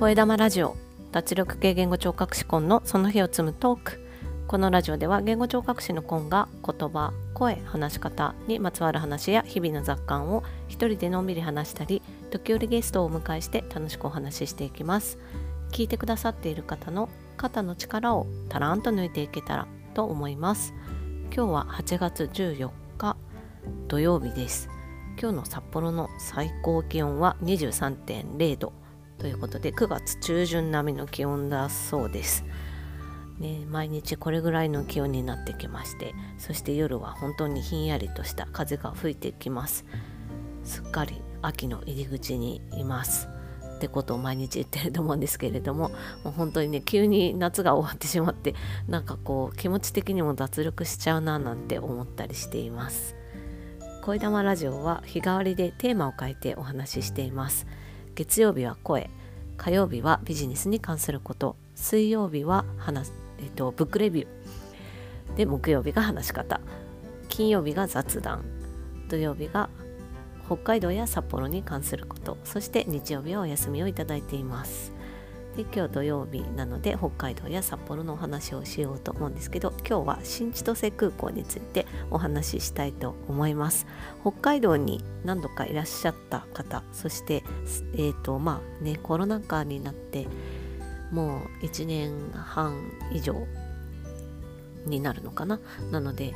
声玉ラジオ脱力系言語聴覚士コンのその日を積むトーク。このラジオでは言語聴覚士のコンが言葉声話し方にまつわる話や日々の雑感を一人でのんびり話したり時折ゲストをお迎えして楽しくお話ししていきます。聞いてくださっている方の肩の力をたらんと抜いていけたらと思います。今日は8月14日土曜日です。今日の札幌の最高気温は23.0度。ということで9月中旬並みの気温だそうです。ね、毎日これぐらいの気温になってきましてそして夜は本当にひんやりとした風が吹いてきます。すっかり秋の入り口にいます。ってことを毎日言ってると思うんですけれどももう本当にね急に夏が終わってしまってなんかこう気持ち的にも脱力しちゃうななんて思ったりしています。恋玉ラジオは日替わりでテーマを変えてお話ししています。月曜日は声火曜日はビジネスに関すること水曜日は話、えっと、ブックレビュー。で木曜日が話し方。金曜日が雑談。土曜日が北海道や札幌に関すること。そして日曜日はお休みをいただいています。で今日土曜日なので北海道や札幌のお話をしようと思うんですけど今日は新千歳空港についてお話ししたいと思います。北海道に何度かいらっしゃった方そしてえっ、ー、とまあねコロナ禍になってもう1年半以上になるのかな？なので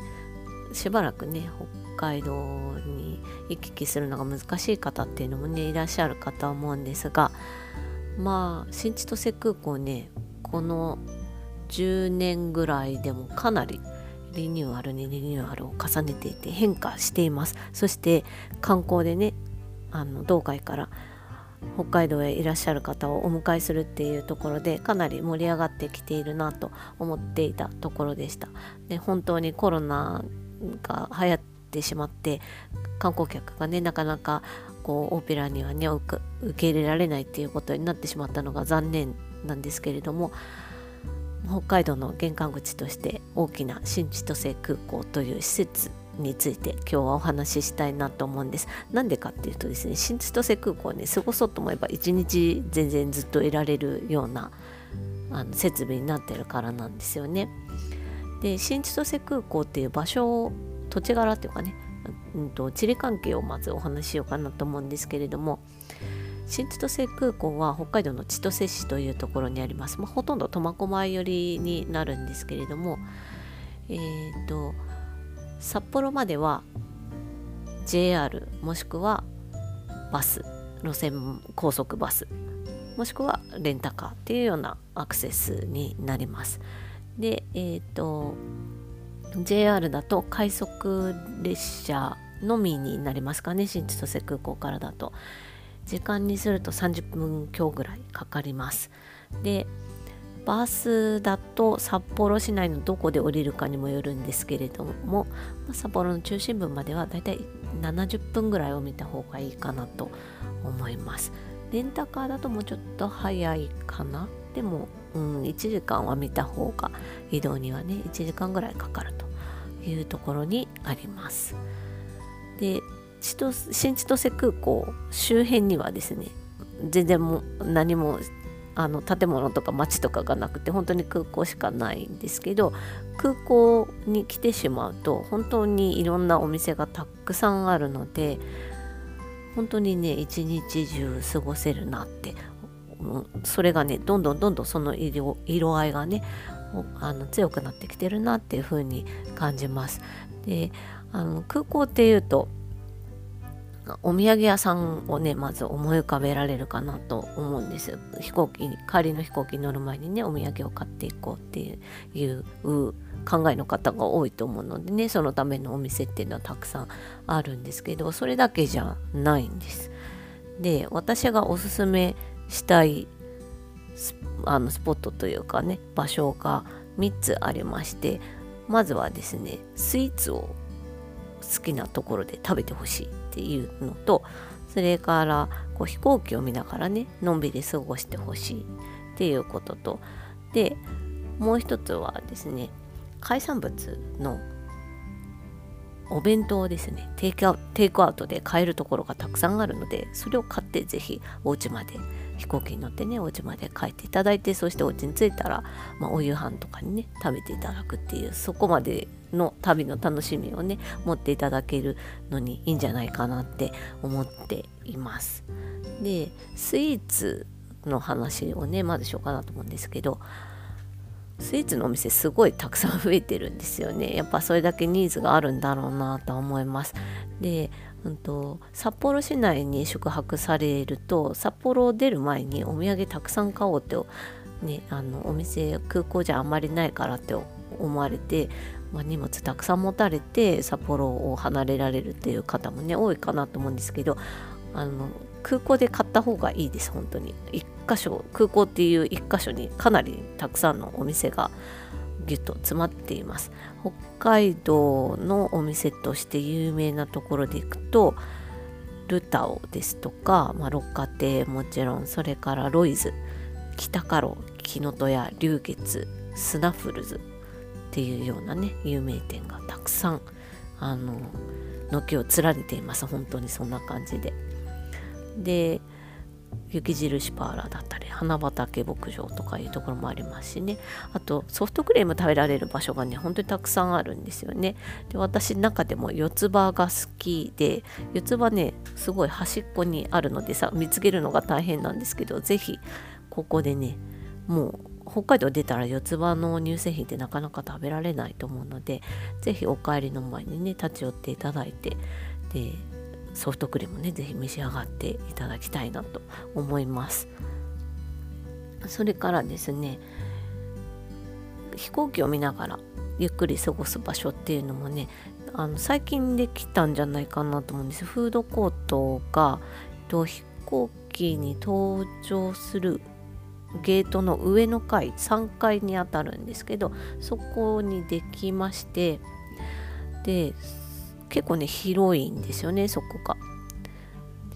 しばらくね北海道に行き来するのが難しい方っていうのもねいらっしゃるかと思うんですがまあ新千歳空港ねこの10年ぐらいでもかなりリニューアルにリニューアルを重ねていて変化しています。そして観光でねあの道外から北海道へいらっしゃる方をお迎えするっていうところでかなり盛り上がってきているなと思っていたところでした。で本当にコロナが流行ってしまって観光客がねなかなかこうオペラにはね受け入れられないっていうことになってしまったのが残念なんですけれども北海道の玄関口として大きな新千歳空港という施設について今日はお話ししたいなと思うんです。なんでかっていうとですね新千歳空港ね過ごそうと思えば一日全然ずっといられるようなあの設備になってるからなんですよね。で新千歳空港っていう場所を土地柄っていうかねうんと、地理関係をまずお話ししようかなと思うんですけれども新千歳空港は北海道の千歳市というところにあります、まあ、ほとんど苫小牧寄りになるんですけれどもえっ、ー、と札幌までは JR もしくはバス路線高速バスもしくはレンタカーっていうようなアクセスになります。でえっ、ー、と JR だと快速列車のみになりますかね。新千歳空港からだと。時間にすると30分強ぐらいかかります。でバスだと札幌市内のどこで降りるかにもよるんですけれども札幌の中心部まではだいたい70分ぐらいを見た方がいいかなと思います。レンタカーだともうちょっと早いかな。でも、うん、1時間は見た方が移動にはね1時間ぐらいかかると。いうところにあります。で千新千歳空港周辺にはですね全然も何もあの建物とか街とかがなくて本当に空港しかないんですけど空港に来てしまうと本当にいろんなお店がたくさんあるので本当にね一日中過ごせるなってそれがねどんどんどんどんその色合いがねあの強くなってきてるなっていう風に感じます。であの空港っていうとお土産屋さんをねまず思い浮かべられるかなと思うんです飛行機に帰りの飛行機に乗る前にねお土産を買っていこうっていう考えの方が多いと思うのでねそのためのお店っていうのはたくさんあるんですけどそれだけじゃないんですで私がおすすめしたいあのスポットというかね場所が3つありましてまずはですねスイーツを好きなところで食べてほしいっていうのとそれからこう飛行機を見ながらねのんびり過ごしてほしいっていうこととでもう一つはですね海産物のお弁当ですねテイクアウトで買えるところがたくさんあるのでそれを買ってぜひお家まで飛行機に乗ってねお家まで帰っていただいてそしてお家に着いたら、まあ、お夕飯とかにね食べていただくっていうそこまでの旅の楽しみをね持っていただけるのにいいんじゃないかなって思っています。でスイーツの話をねまずしようかなと思うんですけどスイーツのお店すごいたくさん増えてるんですよねやっぱそれだけニーズがあるんだろうなと思いますで、うんと、札幌市内に宿泊されると札幌を出る前にお土産たくさん買おうってね、あのお店空港じゃあんまりないからって思われて、まあ、荷物たくさん持たれて札幌を離れられるっていう方もね多いかなと思うんですけどあの空港で買った方がいいです本当に。1箇所空港っていう1箇所にかなりたくさんのお店がギュッと詰まっています。北海道のお店として有名なところでいくとルタオですとか、まあ、六花亭もちろんそれからロイズ北カロ木の戸屋龍月スナフルズっていうようなね有名店がたくさんあの軒を連ねています。本当にそんな感じで。で雪印パーラーだったり花畑牧場とかいうところもありますしね。あとソフトクリーム食べられる場所がね本当にたくさんあるんですよね。で私中でも四つ葉が好きで四つ葉ねすごい端っこにあるのでさ見つけるのが大変なんですけど是非ここでねもう北海道出たら四つ葉の乳製品ってなかなか食べられないと思うので是非お帰りの前にね立ち寄っていただいてでソフトクリームね是非召し上がっていただきたいなと思います。それからですね飛行機を見ながらゆっくり過ごす場所っていうのもねあの最近できたんじゃないかなと思うんです。フードコートがと飛行機に搭乗するゲートの上の階3階にあたるんですけどそこにできましてで結構ね広いんですよねそこが。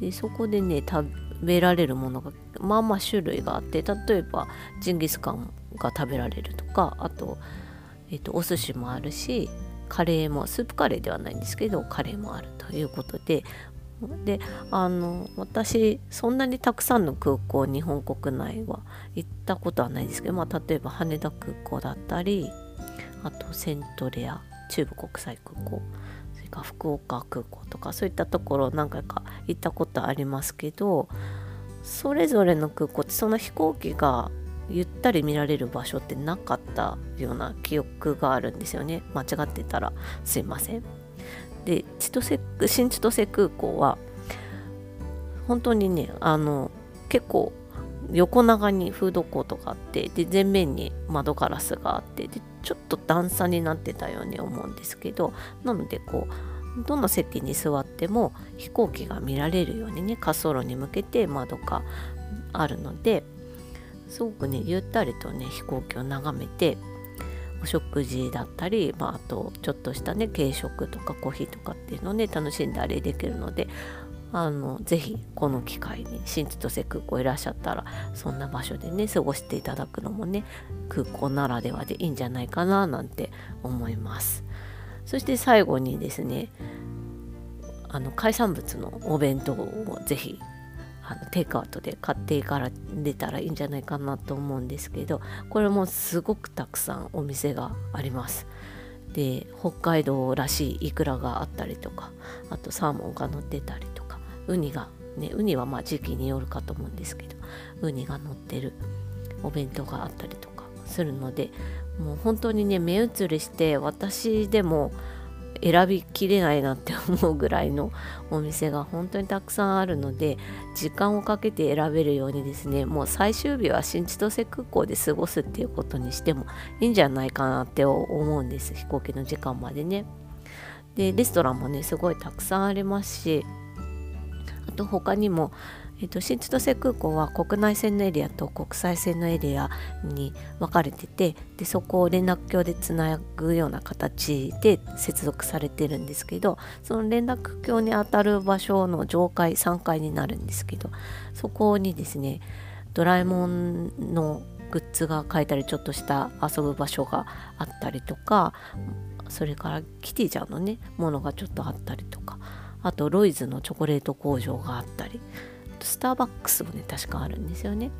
でそこでね食べられるものがまあまあ種類があって例えばジンギスカンが食べられるとかあと,、えーと、お寿司もあるしカレーもスープカレーではないんですけどカレーもあるということでであの私そんなにたくさんの空港日本国内は行ったことはないですけど、まあ、例えば羽田空港だったりあとセントレア中部国際空港か福岡空港とかそういったところ何回か行ったことありますけどそれぞれの空港ってその飛行機がゆったり見られる場所ってなかったような記憶があるんですよね。間違ってたら。すいません。で千歳新千歳空港は本当にねあの結構横長にフードコートがあってで前面に窓ガラスがあってでちょっと段差になってたように思うんですけどなのでこうどの席に座っても飛行機が見られるようにね滑走路に向けて窓があるのですごくねゆったりとね飛行機を眺めてお食事だったり、まあ、あとちょっとしたね軽食とかコーヒーとかっていうのをね楽しんだりできるのであのぜひこの機会に新千歳空港いらっしゃったらそんな場所でね過ごしていただくのもね空港ならではでいいんじゃないかななんて思います。そして最後にですねあの海産物のお弁当をぜひあのテイクアウトで買っていから出たらいいんじゃないかなと思うんですけどこれもすごくたくさんお店があります。で北海道らしいイクラがあったりとかあとサーモンが乗ってたりとかウニがねウニはまあ時期によるかと思うんですけどウニが乗ってるお弁当があったりとかするのでもう本当にね目移りして私でも選びきれないなって思うぐらいのお店が本当にたくさんあるので時間をかけて選べるようにですねもう最終日は新千歳空港で過ごすっていうことにしてもいいんじゃないかなって思うんです飛行機の時間までね。でレストランもねすごいたくさんありますしあと他にも、えーと、新千歳空港は国内線のエリアと国際線のエリアに分かれててでそこを連絡橋でつなぐような形で接続されてるんですけどその連絡橋にあたる場所の上階3階になるんですけどそこにですねドラえもんのグッズが買えたりちょっとした遊ぶ場所があったりとかそれからキティちゃんのねものがちょっとあったりとかあとロイズのチョコレート工場があったりスターバックスもね確かあるんですよね。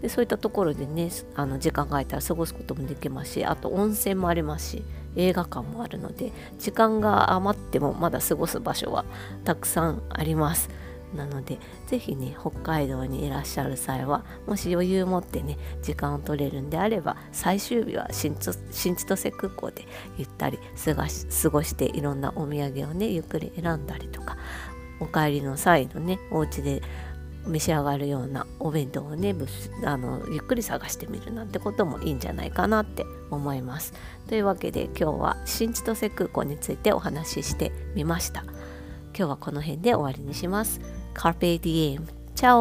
でそういったところでねあの時間が空いたら過ごすこともできますしあと温泉もありますし映画館もあるので時間が余ってもまだ過ごす場所はたくさんあります。なので是非ね北海道にいらっしゃる際はもし余裕持ってね時間を取れるんであれば最終日は新千歳空港でゆったり過ごし過ごしていろんなお土産をねゆっくり選んだりとかお帰りの際のねお家で召し上がるようなお弁当をねあのゆっくり探してみるなんてこともいいんじゃないかなって思います。というわけで今日は新千歳空港についてお話ししてみました。今日はこの辺で終わりにします。Carpe Diem เจ้า